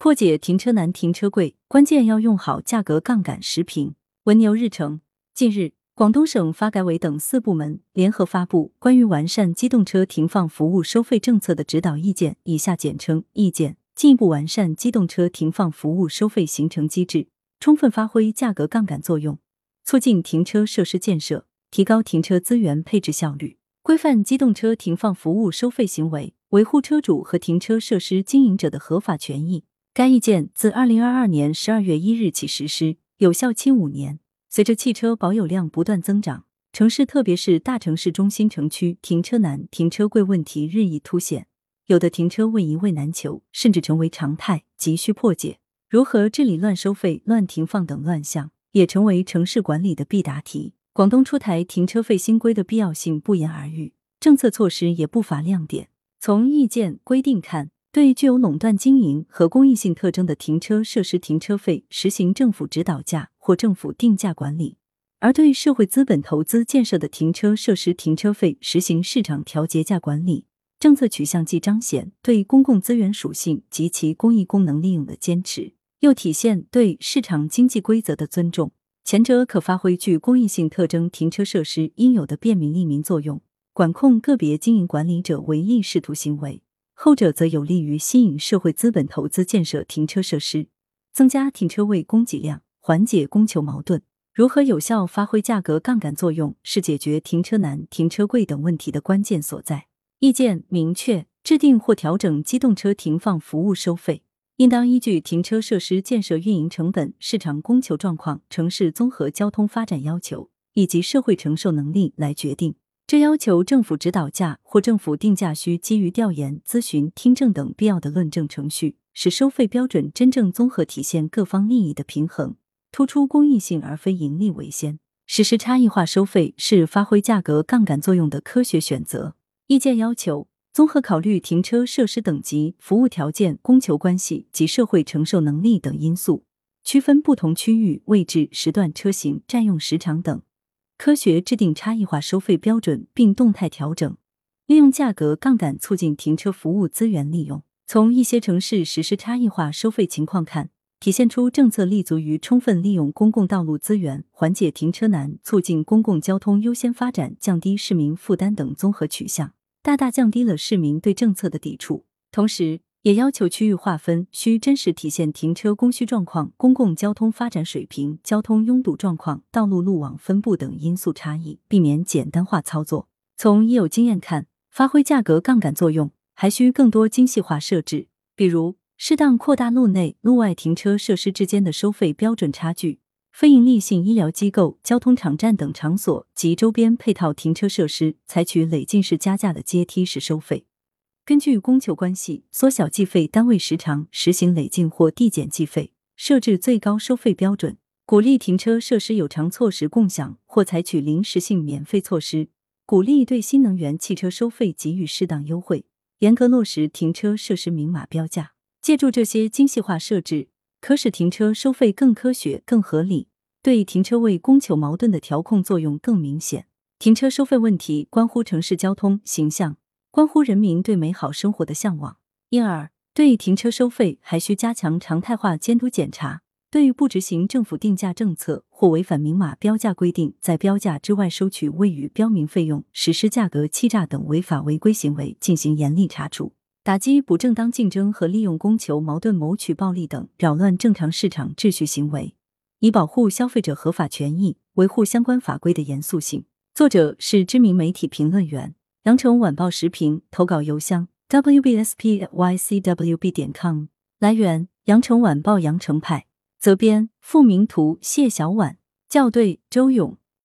破解停车难、停车贵，关键要用好价格杠杆时评。文牛日程，近日，广东省发改委等四部门联合发布关于完善机动车停放服务收费政策的指导意见（以下简称意见），进一步完善机动车停放服务收费形成机制，充分发挥价格杠杆作用，促进停车设施建设，提高停车资源配置效率，规范机动车停放服务收费行为，维护车主和停车设施经营者的合法权益。该意见自二零二二年十二月一日起实施，有效期五年。随着汽车保有量不断增长，城市特别是大城市中心城区停车难、停车贵问题日益凸显，有的停车位一位难求，甚至成为常态，急需破解。如何治理乱收费、乱停放等乱象，也成为城市管理的必答题。广东出台停车费新规的必要性不言而喻，政策措施也不乏亮点。从意见规定看。对具有垄断经营和公益性特征的停车设施停车费实行政府指导价或政府定价管理，而对社会资本投资建设的停车设施停车费实行市场调节价管理。政策取向既彰显对公共资源属性及其公益功能利用的坚持，又体现对市场经济规则的尊重。前者可发挥具公益性特征停车设施应有的便民利民作用，管控个别经营管理者唯利是图行为。后者则有利于吸引社会资本投资建设停车设施，增加停车位供给量，缓解供求矛盾。如何有效发挥价格杠杆作用，是解决停车难、停车贵等问题的关键所在。意见明确，制定或调整机动车停放服务收费，应当依据停车设施建设运营成本、市场供求状况、城市综合交通发展要求以及社会承受能力来决定。这要求政府指导价或政府定价需基于调研、咨询、听证等必要的论证程序，使收费标准真正综合体现各方利益的平衡，突出公益性而非盈利为先。实施差异化收费是发挥价格杠杆作用的科学选择。意见要求综合考虑停车设施等级、服务条件、供求关系及社会承受能力等因素，区分不同区域、位置、时段、车型、占用时长等。科学制定差异化收费标准，并动态调整，利用价格杠杆促进停车服务资源利用。从一些城市实施差异化收费情况看，体现出政策立足于充分利用公共道路资源、缓解停车难、促进公共交通优先发展、降低市民负担等综合取向，大大降低了市民对政策的抵触。同时，也要求区域划分需真实体现停车供需状况、公共交通发展水平、交通拥堵状况、道路路网分布等因素差异，避免简单化操作。从已有经验看，发挥价格杠杆作用，还需更多精细化设置，比如适当扩大路内、路外停车设施之间的收费标准差距，非营利性医疗机构、交通场站等场所及周边配套停车设施采取累进式加价的阶梯式收费。根据供求关系，缩小计费单位时长，实行累进或递减计费，设置最高收费标准，鼓励停车设施有偿措施共享或采取临时性免费措施，鼓励对新能源汽车收费给予适当优惠，严格落实停车设施明码标价。借助这些精细化设置，可使停车收费更科学、更合理，对停车位供求矛盾的调控作用更明显。停车收费问题关乎城市交通形象。关乎人民对美好生活的向往，因而对停车收费还需加强常态化监督检查。对于不执行政府定价政策或违反明码标价规定，在标价之外收取未予标明费用、实施价格欺诈等违法违规行为，进行严厉查处，打击不正当竞争和利用供求矛盾谋取暴利等扰乱正常市场秩序行为，以保护消费者合法权益，维护相关法规的严肃性。作者是知名媒体评论员。羊城晚报时评投稿邮箱：wbspycwb 点 com。来源：羊城晚报羊城派。责编：付明图，谢小婉。校对：周勇。